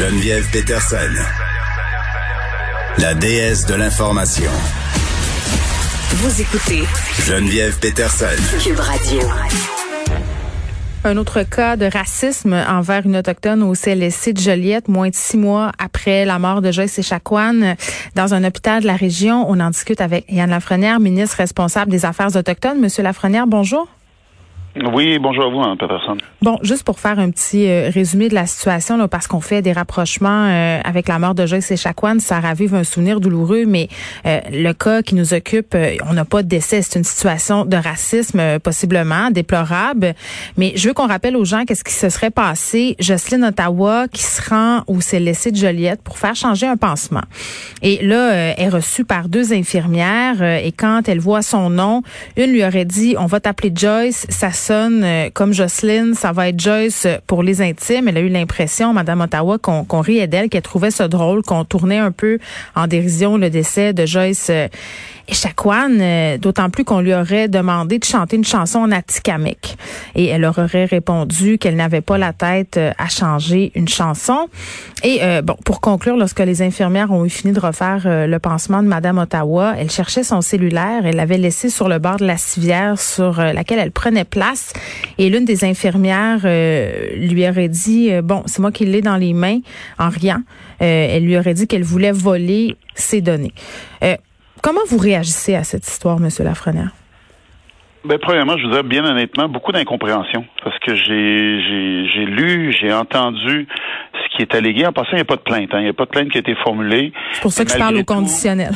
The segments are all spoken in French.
Geneviève Peterson, la déesse de l'information. Vous écoutez Geneviève Peterson. Cube Radio. Un autre cas de racisme envers une autochtone au CLSC de Joliette, moins de six mois après la mort de Joyce Echaquan dans un hôpital de la région. On en discute avec Yann Lafrenière, ministre responsable des Affaires autochtones. Monsieur Lafrenière, bonjour. Oui, bonjour à vous, Mme Peterson. Bon, juste pour faire un petit euh, résumé de la situation, là, parce qu'on fait des rapprochements euh, avec la mort de Joyce Echaquan, ça ravive un souvenir douloureux, mais euh, le cas qui nous occupe, on n'a pas de décès, c'est une situation de racisme possiblement déplorable. Mais je veux qu'on rappelle aux gens qu'est-ce qui se serait passé. Jocelyne Ottawa qui se rend s'est laissé de Joliette pour faire changer un pansement. Et là, est reçue par deux infirmières et quand elle voit son nom, une lui aurait dit, on va t'appeler Joyce, ça euh, comme Jocelyne, ça va être Joyce pour les intimes. Elle a eu l'impression, Madame Ottawa, qu'on riait d'elle, qu'elle trouvait ça drôle, qu'on tournait un peu en dérision le décès de Joyce euh, Echaquan, euh, d'autant plus qu'on lui aurait demandé de chanter une chanson en atikamek. Et elle aurait répondu qu'elle n'avait pas la tête à changer une chanson. Et bon, pour conclure, lorsque les infirmières ont eu fini de refaire le pansement de Madame Ottawa, elle cherchait son cellulaire, elle l'avait laissé sur le bord de la civière sur laquelle elle prenait place et l'une des infirmières euh, lui aurait dit, euh, bon, c'est moi qui l'ai dans les mains, en riant. Euh, elle lui aurait dit qu'elle voulait voler ses données. comment vous réagissez à cette histoire, Monsieur Lafrenière? Ben, premièrement, je vous dirais bien honnêtement, beaucoup d'incompréhension. Parce que j'ai, j'ai, lu, j'ai entendu ce qui est allégué. En passant, il n'y a pas de plainte. Hein. Il n'y a pas de plainte qui a été formulée. C'est pour ça que je parle au conditionnel.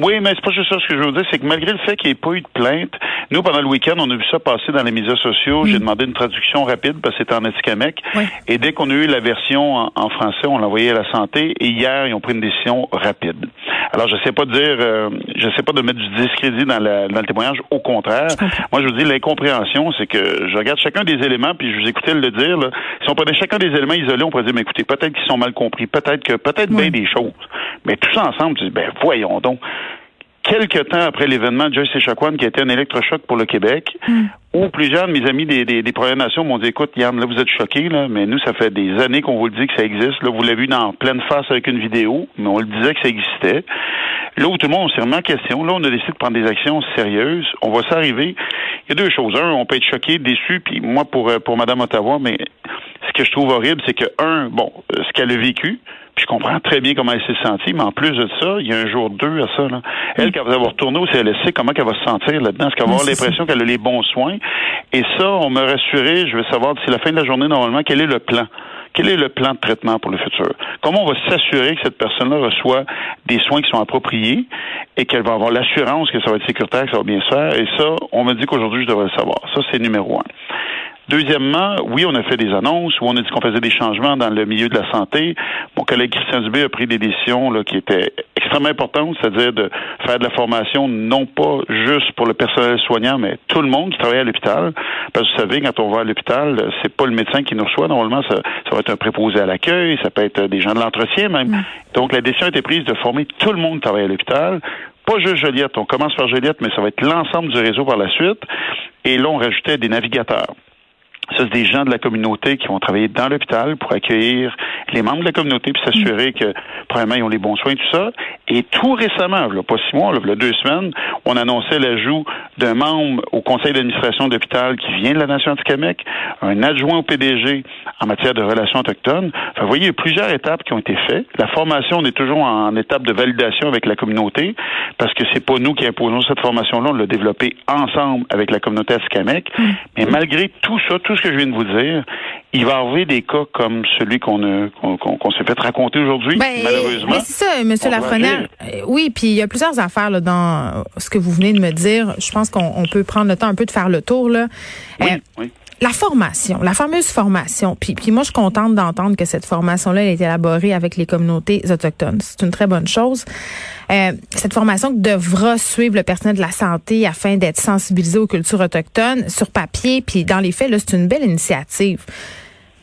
Oui, mais c'est pas juste ça ce que je veux dire, c'est que malgré le fait qu'il n'y ait pas eu de plainte, nous, pendant le week-end, on a vu ça passer dans les médias sociaux. J'ai mm. demandé une traduction rapide parce que c'était en Atikamekw. Et dès qu'on a eu la version en, français, on l'a envoyé à la santé. Et hier, ils ont pris une décision rapide. Alors, je sais pas dire, euh, je sais pas de mettre du discrédit dans, le témoignage. Au contraire, moi, je vous dis, l'incompréhension, c'est que je regarde chacun des éléments, puis je vous écoutais le dire. Là, si on prenait chacun des éléments isolés, on pourrait dire, mais écoutez, peut-être qu'ils sont mal compris, peut-être que, peut-être bien des choses. Mais tout ça ensemble, tu dis, ben voyons donc quelques temps après l'événement de Joyce Echaquan, qui a été un électrochoc pour le Québec, mm. où plusieurs de mes amis des, des, des Premières Nations m'ont dit, écoute, Yann, là, vous êtes choqués, là, mais nous, ça fait des années qu'on vous le dit que ça existe. Là, vous l'avez vu dans pleine face avec une vidéo, mais on le disait que ça existait. Là où tout le monde s'est remis en question, là, on a décidé de prendre des actions sérieuses. On va s'arriver. Il y a deux choses. Un, on peut être choqué, déçu, puis moi, pour, euh, pour Mme Ottawa, mais ce que je trouve horrible, c'est que, un, bon, euh, ce qu'elle a vécu, puis je comprends très bien comment elle s'est sentie, mais en plus de ça, il y a un jour deux à ça. Là. Elle, quand elle va retourner au CLSC, comment elle va se sentir là-dedans? Est-ce qu'elle va avoir l'impression qu'elle a les bons soins? Et ça, on me rassuré, je veux savoir d'ici la fin de la journée, normalement, quel est le plan? Quel est le plan de traitement pour le futur? Comment on va s'assurer que cette personne-là reçoit des soins qui sont appropriés et qu'elle va avoir l'assurance que ça va être sécuritaire, que ça va bien se faire? Et ça, on me dit qu'aujourd'hui, je devrais le savoir. Ça, c'est numéro un. Deuxièmement, oui, on a fait des annonces où on a dit qu'on faisait des changements dans le milieu de la santé. Mon collègue Christian Dubé a pris des décisions là, qui étaient extrêmement importantes, c'est-à-dire de faire de la formation non pas juste pour le personnel soignant, mais tout le monde qui travaille à l'hôpital. Parce que vous savez, quand on va à l'hôpital, c'est pas le médecin qui nous reçoit. Normalement, ça, ça va être un préposé à l'accueil, ça peut être des gens de l'entretien même. Mm. Donc, la décision a été prise de former tout le monde qui travaille à l'hôpital pas juste Joliette, on commence par Joliette, mais ça va être l'ensemble du réseau par la suite. Et là, on rajoutait des navigateurs. Ça, c'est des gens de la communauté qui vont travailler dans l'hôpital pour accueillir les membres de la communauté puis s'assurer que, premièrement, ils ont les bons soins, tout ça. Et tout récemment, là, pas six mois, là, là, deux semaines, on annonçait l'ajout d'un membre au conseil d'administration d'hôpital qui vient de la Nation Québec, un adjoint au PDG en matière de relations autochtones. Enfin, vous voyez, il y a plusieurs étapes qui ont été faites. La formation, on est toujours en étape de validation avec la communauté parce que c'est pas nous qui imposons cette formation-là, on l'a développée ensemble avec la communauté Atikamek. Mm. Mais malgré tout ça, tout ce que je viens de vous dire, il va avoir des cas comme celui qu'on qu'on s'est fait raconter aujourd'hui, ben, malheureusement. c'est ça, M. Lafrenière. Euh, oui, puis il y a plusieurs affaires là, dans ce que vous venez de me dire. Je pense qu'on peut prendre le temps un peu de faire le tour. Là. Oui, euh, oui la formation, la fameuse formation. Puis, puis moi, je suis contente d'entendre que cette formation-là a été élaborée avec les communautés autochtones. C'est une très bonne chose. Euh, cette formation devra suivre le personnel de la santé afin d'être sensibilisé aux cultures autochtones sur papier. Puis dans les faits, là, c'est une belle initiative.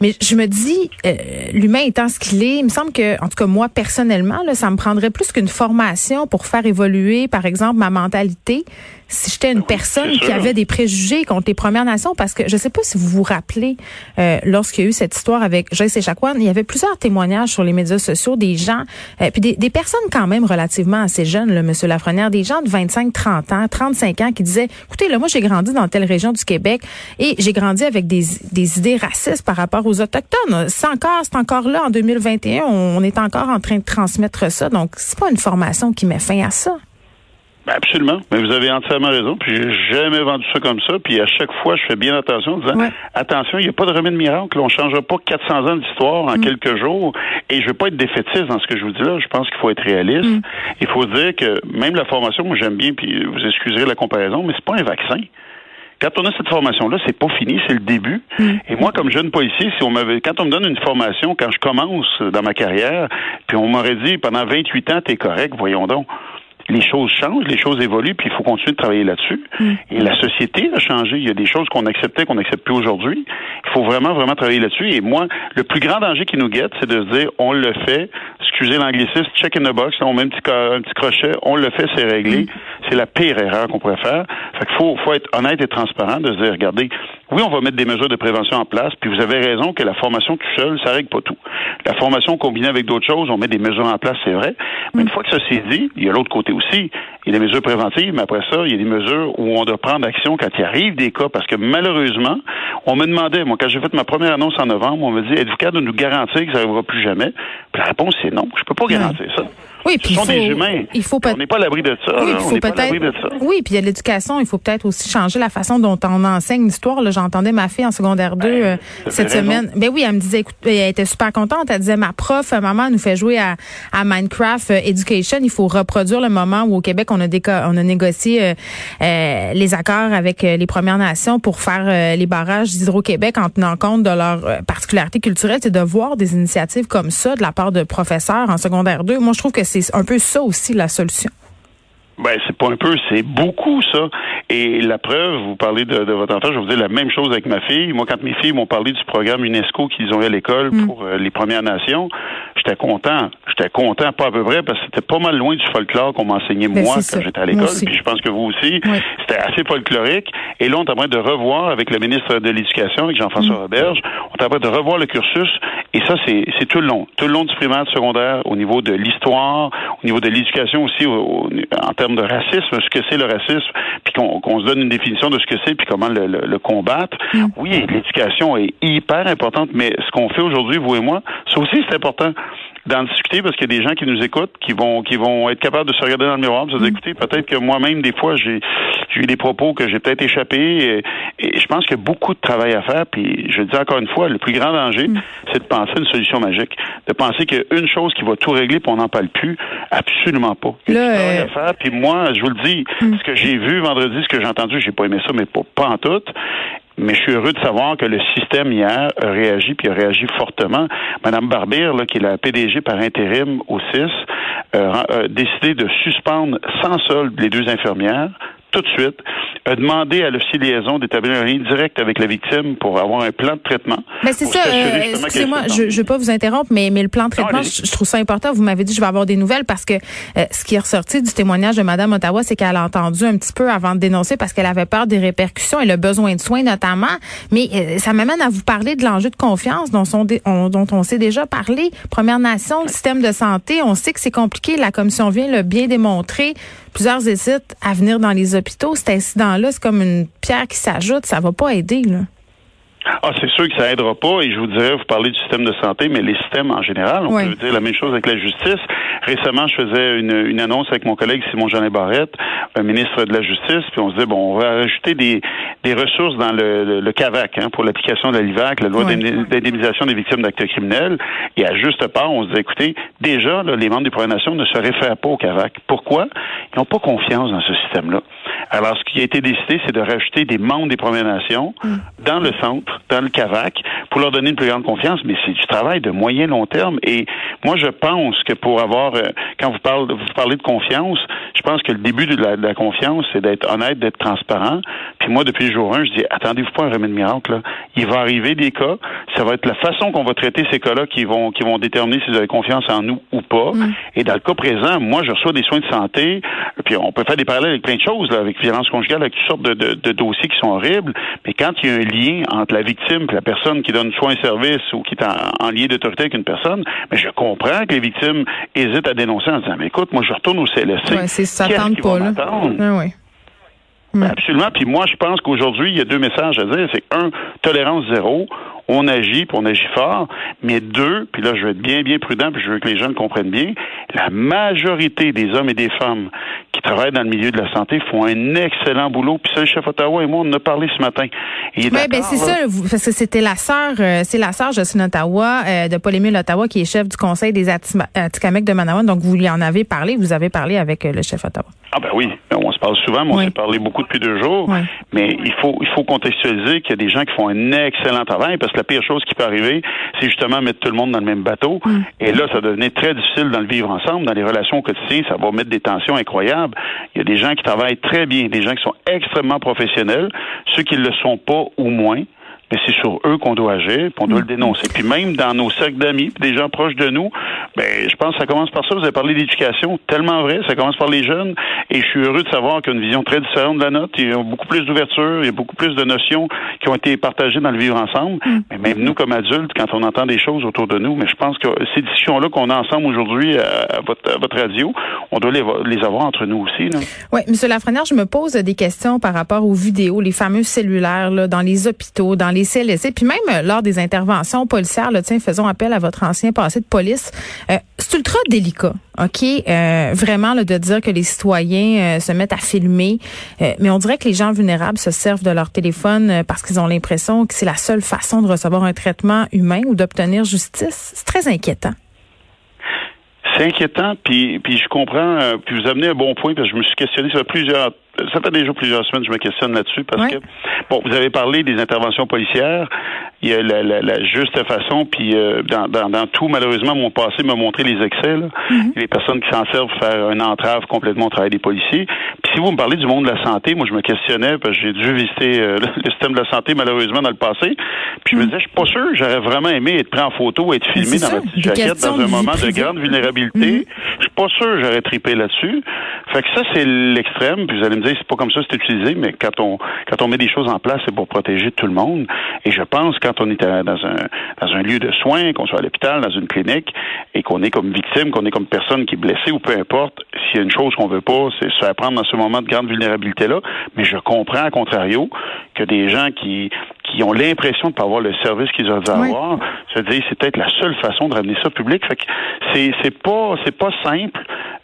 Mais je me dis, euh, l'humain étant ce qu'il est, il me semble que, en tout cas moi personnellement, là, ça me prendrait plus qu'une formation pour faire évoluer, par exemple, ma mentalité si j'étais une personne qui avait des préjugés contre les Premières Nations, parce que je sais pas si vous vous rappelez, euh, lorsqu'il y a eu cette histoire avec Joyce Echaquan, il y avait plusieurs témoignages sur les médias sociaux des gens, euh, puis des, des, personnes quand même relativement assez jeunes, là, Monsieur Lafrenière, des gens de 25, 30 ans, 35 ans qui disaient, écoutez, là, moi j'ai grandi dans telle région du Québec et j'ai grandi avec des, des idées racistes par rapport aux autochtones. C'est encore, c'est encore là en 2021, on est encore en train de transmettre ça. Donc c'est pas une formation qui met fin à ça. Ben absolument. Mais vous avez entièrement raison. Puis j'ai jamais vendu ça comme ça. Puis à chaque fois, je fais bien attention en disant attention, il n'y a pas de remède miracle. On ne changera pas 400 ans d'histoire en mm. quelques jours. Et je veux pas être défaitiste dans ce que je vous dis là. Je pense qu'il faut être réaliste. Mm. Il faut dire que même la formation, moi j'aime bien, puis vous excuserez la comparaison, mais c'est pas un vaccin. Quand on a cette formation-là, c'est pas fini, c'est le début. Mm. Et moi, comme jeune policier, si on m'avait, quand on me donne une formation, quand je commence dans ma carrière, puis on m'aurait dit pendant 28 ans, t'es correct, voyons donc les choses changent, les choses évoluent, puis il faut continuer de travailler là-dessus. Mm. Et la société a changé. Il y a des choses qu'on acceptait qu'on n'accepte plus aujourd'hui. Il faut vraiment, vraiment travailler là-dessus. Et moi, le plus grand danger qui nous guette, c'est de se dire, on le fait, excusez l'anglicisme, check in the box, on met un petit, un petit crochet, on le fait, c'est réglé. Mm. C'est la pire erreur qu'on pourrait faire. Fait qu'il faut, faut être honnête et transparent de se dire, regardez, oui, on va mettre des mesures de prévention en place, puis vous avez raison que la formation tout seul, ça règle pas tout. La formation combinée avec d'autres choses, on met des mesures en place, c'est vrai. Mais une fois que ça s'est dit, il y a l'autre côté aussi. Il y a des mesures préventives, mais après ça, il y a des mesures où on doit prendre action quand il arrive des cas, parce que malheureusement, on me demandait, moi, quand j'ai fait ma première annonce en novembre, on me dit, êtes-vous capable de nous garantir que ça n'arrivera plus jamais? Puis la réponse, c'est non. Je peux pas garantir ça. Oui, puis Ce sont des humains. Il faut on n'est pas à l'abri de ça. Oui, on n'est pas à l'abri de ça. Oui, puis il y a l'éducation. Il faut peut-être aussi changer la façon dont on enseigne l'histoire. J'entendais ma fille en secondaire 2 ben, euh, cette semaine. Ben oui, elle me disait, écoute, elle était super contente. Elle disait, ma prof, maman nous fait jouer à, à Minecraft euh, Education. Il faut reproduire le moment où au Québec on a, on a négocié euh, les accords avec les Premières Nations pour faire les barrages d'Hydro-Québec en tenant compte de leur particularité culturelle. C'est de voir des initiatives comme ça de la part de professeurs en secondaire 2. Moi, je trouve que c'est un peu ça aussi la solution. Ben, c'est pas un peu, c'est beaucoup ça. Et la preuve, vous parlez de, votre enfant, je vais vous dire la même chose avec ma fille. Moi, quand mes filles m'ont parlé du programme UNESCO qu'ils ont eu à l'école mm. pour euh, les Premières Nations, j'étais content. J'étais content, pas à peu près, parce que c'était pas mal loin du folklore qu'on m'enseignait ben, moi quand j'étais à l'école. Puis je pense que vous aussi, c'était assez folklorique. Et là, on est en train de revoir avec le ministre de l'Éducation, avec Jean-François mm. Roberge, on est en train de revoir le cursus. Et ça, c'est tout le long. Tout le long du primaire, du secondaire, au niveau de l'histoire, au niveau de l'éducation aussi, en termes de racisme, ce que c'est le racisme, puis qu'on se donne une définition de ce que c'est, puis comment le, combattre. Mm. Oui, l'éducation est hyper importante, mais ce qu'on fait aujourd'hui, vous et moi, ça aussi c'est important d'en discuter parce qu'il y a des gens qui nous écoutent, qui vont qui vont être capables de se regarder dans le miroir, de se dire, mm. écoutez, peut-être que moi-même, des fois, j'ai eu des propos que j'ai peut-être échappé. Et, je pense qu'il y a beaucoup de travail à faire. Puis je le dis encore une fois, le plus grand danger, mm. c'est de penser à une solution magique. De penser qu'il y a une chose qui va tout régler puis on n'en parle plus. Absolument pas. Il y a du travail à euh, faire. Puis moi, je vous le dis, mm. ce que j'ai vu vendredi, ce que j'ai entendu, j'ai pas aimé ça, mais pas, pas en tout. Mais je suis heureux de savoir que le système hier a réagi, puis a réagi fortement. Madame Barbier, qui est la PDG par intérim au CIS, euh, a décidé de suspendre sans solde les deux infirmières tout de suite, a demandé à l'officier de liaison d'établir un lien direct avec la victime pour avoir un plan de traitement. Mais c'est ça, euh, excusez-moi, je ne veux pas vous interrompre, mais, mais le plan de traitement, je, trouve ça important. Vous m'avez dit je vais avoir des nouvelles parce que euh, ce qui est ressorti du témoignage de Mme Ottawa, c'est qu'elle a entendu un petit peu avant de dénoncer parce qu'elle avait peur des répercussions et le besoin de soins notamment. Mais euh, ça m'amène à vous parler de l'enjeu de confiance dont, on, dont on s'est déjà parlé. Première Nation, le système de santé, on sait que c'est compliqué. La commission vient le bien démontrer. Plusieurs hésitent à venir dans les hôpitaux. Cet incident-là, c'est comme une pierre qui s'ajoute. Ça va pas aider, là. Ah, c'est sûr que ça aidera pas. Et je vous dirais, vous parlez du système de santé, mais les systèmes en général, on peut dire la même chose avec la justice. Récemment, je faisais une, une annonce avec mon collègue Simon Jeanet Barrette, un ministre de la Justice, puis on se disait bon, on va rajouter des, des ressources dans le, le, CAVAC hein, pour l'application de la LIVAC, la loi d'indemnisation des victimes d'actes criminels. Et à juste part, on se disait écoutez, déjà, les membres des Premières Nations ne se réfèrent pas au CAVAC. Pourquoi? Ils n'ont pas confiance dans ce système-là. Alors, ce qui a été décidé, c'est de rajouter des membres des Premières Nations mm. dans le centre, dans le CAVAC, pour leur donner une plus grande confiance, mais c'est du travail de moyen long terme. Et moi, je pense que pour avoir, euh, quand vous parlez, vous parlez de confiance, je pense que le début de la, de la confiance, c'est d'être honnête, d'être transparent. Puis moi, depuis le jour 1, je dis, attendez-vous pas un remède miracle. Là. Il va arriver des cas. Ça va être la façon qu'on va traiter ces cas-là qui vont, qui vont déterminer si vous avez confiance en nous ou pas. Mm. Et dans le cas présent, moi, je reçois des soins de santé. Puis on peut faire des parallèles avec plein de choses, là, avec violence conjugale, avec toutes sortes de, de, de dossiers qui sont horribles. Mais quand il y a un lien entre la victime et la personne qui donne soin et service ou qui est en, en lien d'autorité avec une personne, mais je comprends que les victimes hésitent à dénoncer en disant, mais écoute, moi, je retourne au CLSC. Ouais, c'est ça, pas, là? Ah oui. Mm. Absolument. Puis moi, je pense qu'aujourd'hui, il y a deux messages à dire. C'est un, tolérance zéro. On agit, puis on agit fort. Mais deux, puis là, je vais être bien, bien prudent, puis je veux que les jeunes comprennent bien, la majorité des hommes et des femmes qui travaillent dans le milieu de la santé font un excellent boulot. Puis ça, le chef Ottawa et moi, on en a parlé ce matin. Oui, ben c'est ça, vous- parce que c'était la sœur, euh, c'est la sœur Jocelyne Ottawa euh, de Paul-Émile Ottawa qui est chef du conseil des Atikamekw de Manawan. Donc vous lui en avez parlé, vous avez parlé avec euh, le chef Ottawa. Ah ben oui, on se parle souvent, mais on Oui. s'est parlé beaucoup depuis deux jours. Oui. Mais il faut il faut contextualiser qu'il y a des gens qui font un excellent travail parce que la pire chose qui peut arriver, c'est justement mettre tout le monde dans le même bateau. Et là, ça devenait très difficile dans le vivre ensemble, dans les relations au quotidien, ça va mettre des tensions incroyables. Il y a des gens qui travaillent très bien, des gens qui sont extrêmement professionnels, ceux qui ne le sont pas ou moins. Mais c'est sur eux qu'on doit agir, puis on doit le dénoncer. Puis même dans nos cercles d'amis, des gens proches de nous, ben je pense que ça commence par ça. Vous avez parlé d'éducation, tellement vrai. Ça commence par les jeunes. Et je suis heureux de savoir qu'il y a une vision très différente de la nôtre. Il y a beaucoup plus d'ouverture, il y a beaucoup plus de notions qui ont été partagées dans le vivre ensemble. Mais même nous, comme adultes, quand on entend des choses autour de nous, mais je pense que ces discussions-là qu'on a ensemble aujourd'hui à, à votre, à votre radio, on doit les, les avoir entre nous aussi. Là. Oui, Monsieur Lafrenière, je me pose des questions par rapport aux vidéos, les fameux cellulaires là, dans les hôpitaux, dans les CLSC, puis même euh, lors des interventions policières. Là, tiens, faisons appel à votre ancien passé de police. Euh, c'est ultra délicat, ok, euh, vraiment là, de dire que les citoyens se mettent à filmer, mais on dirait que les gens vulnérables se servent de leur téléphone parce qu'ils ont l'impression que c'est la seule façon de recevoir un traitement humain ou d'obtenir justice. C'est très inquiétant. C'est inquiétant, puis, je comprends, puis vous amenez un bon point, parce que je me suis questionné, fait plusieurs, ça fait déjà plusieurs semaines que je me questionne là-dessus, parce que, bon, vous avez parlé des interventions policières, il y a la, la, la juste façon, puis euh, dans, dans, dans tout, malheureusement, mon passé m'a montré les excès, là. les personnes qui s'en servent pour faire un entrave complètement au travail des policiers. Puis si vous me parlez du monde de la santé, moi je me questionnais, parce que j'ai dû visiter euh, le système de la santé, malheureusement, dans le passé, puis je me disais, je suis pas sûr, j'aurais vraiment aimé être pris en photo, être filmé dans ma petite jaquette dans un moment de grande vulnérabilité. Je suis pas sûr j'aurais tripé là-dessus. Fait que ça, c'est l'extrême. Puis vous allez me dire, c'est pas comme ça c'est utilisé, mais quand on quand on met des choses en place, c'est pour protéger tout le monde. Et je pense quand on est dans un dans un lieu de soins, qu'on soit à l'hôpital, dans une clinique, et qu'on est comme victime, qu'on est comme personne qui est blessée ou peu importe, s'il y a une chose qu'on veut pas, c'est se faire prendre dans ce moment de grande vulnérabilité-là. Mais je comprends, à contrario, que des gens qui qui ont l'impression de ne pas avoir le service qu'ils doivent Oui. avoir, se disent c'est peut-être la seule façon de ramener ça public. Fait que c'est c'est pas c'est pas simple.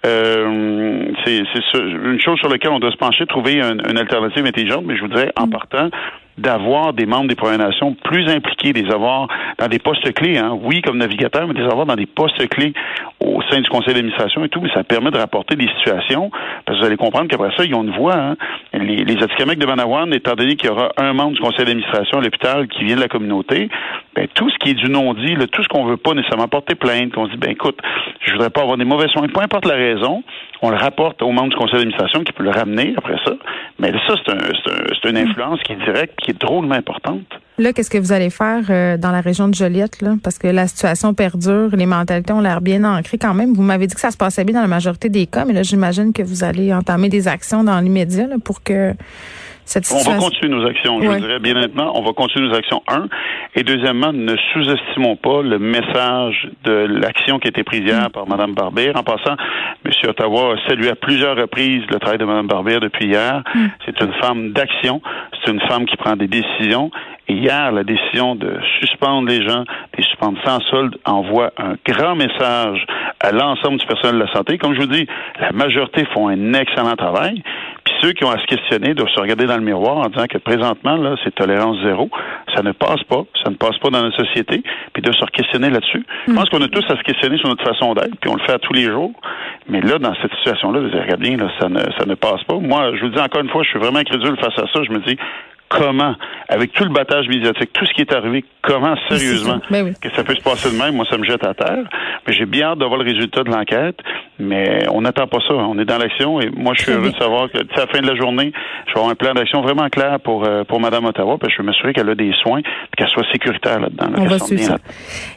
Euh, c'est une chose sur laquelle on doit se pencher, trouver un- une alternative intelligente. Mais je vous dirais en partant d'avoir des membres des Premières Nations plus impliqués, des avoir dans des postes clés, hein. oui, comme navigateur, mais des avoir dans des postes clés au sein du conseil d'administration et tout, mais ça permet de rapporter des situations, parce que vous allez comprendre qu'après ça, ils ont une voix. Hein. Les, les Atikamekw de Manawan, étant donné qu'il y aura un membre du conseil d'administration à l'hôpital qui vient de la communauté, ben, tout ce qui est du non-dit, tout ce qu'on veut pas nécessairement porter plainte, qu'on se dit, ben écoute, je voudrais pas avoir des mauvais soins, peu importe la raison, on le rapporte au membre du conseil d'administration qui peut le ramener après ça. Mais ça, c'est un, c'est un- une influence qui est directe, qui est drôlement importante. Là, qu'est-ce que vous allez faire euh, dans la région de Joliette, là? Parce que la situation perdure, les mentalités ont l'air bien ancrées quand même. Vous m'avez dit que ça se passait bien dans la majorité des cas, mais là, j'imagine que vous allez entamer des actions dans l'immédiat pour que cette On va continuer nos actions, je Ouais. dirais bien honnêtement, on va continuer nos actions, un. Et deuxièmement, ne sous-estimons pas le message de l'action qui a été prise hier par Mme Barbier. En passant, M. Ottawa a salué à plusieurs reprises le travail de Mme Barbier depuis hier. C'est une femme d'action, c'est une femme qui prend des décisions. Et hier, la décision de suspendre les gens, de les suspendre sans solde, envoie un grand message à l'ensemble du personnel de la santé. Comme je vous dis, la majorité font un excellent travail. Puis ceux qui ont à se questionner doivent se regarder dans le miroir en disant que présentement, là, c'est tolérance zéro. Ça ne passe pas. Ça ne passe pas dans notre société. Puis de se questionner là-dessus. Je pense qu'on a tous à se questionner sur notre façon d'être, puis on le fait à tous les jours. Mais là, dans cette situation-là, vous dites, regarde bien, là, ça ne, ça ne passe pas. Moi, je vous dis encore une fois, je suis vraiment incrédule face à ça. Je me dis, comment, avec tout le battage médiatique, tout ce qui est arrivé, comment sérieusement Ben oui. que ça peut se passer de même, moi ça me jette à terre. Mais j'ai bien hâte d'avoir le résultat de l'enquête, mais on n'attend pas ça. On est dans l'action et moi je suis heureux bien. de savoir que à la fin de la journée, je vais avoir un plan d'action vraiment clair pour euh, pour Madame Ottawa, puis je veux m'assurer qu'elle a des soins, puis qu'elle soit sécuritaire là-dedans. là, On va suivre ça. là-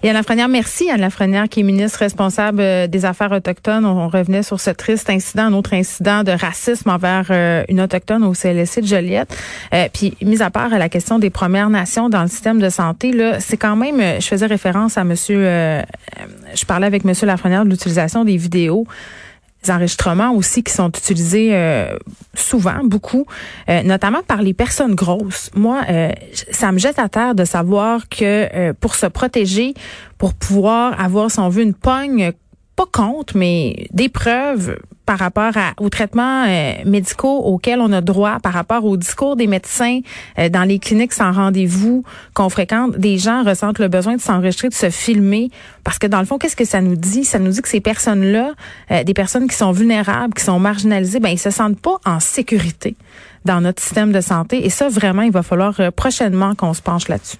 Yann Lafrenière, merci. Yann Lafrenière, qui est ministre responsable euh, des Affaires autochtones. On on revenait sur ce triste incident, un autre incident de racisme envers euh, une autochtone au CLSC de Joliette. Euh, puis, mis à part la question des Premières Nations dans le système de santé, là, c'est quand même, euh, je faisais référence à monsieur, euh, euh, je parlais avec monsieur Lafrenière de l'utilisation des vidéos des enregistrements aussi qui sont utilisés souvent, beaucoup, notamment par les personnes grosses. Moi, ça me jette à terre de savoir que pour se protéger, pour pouvoir avoir, si on veut, une pogne, pas contre, mais des preuves par rapport à, aux traitements euh, médicaux auxquels on a droit, par rapport au discours des médecins euh, dans les cliniques sans rendez-vous qu'on fréquente, des gens ressentent le besoin de s'enregistrer, de se filmer, parce que dans le fond, qu'est-ce que ça nous dit? Ça nous dit que ces personnes-là, euh, des personnes qui sont vulnérables, qui sont marginalisées, ben ils se sentent pas en sécurité dans notre système de santé. Et ça, vraiment, il va falloir euh, prochainement qu'on se penche là-dessus.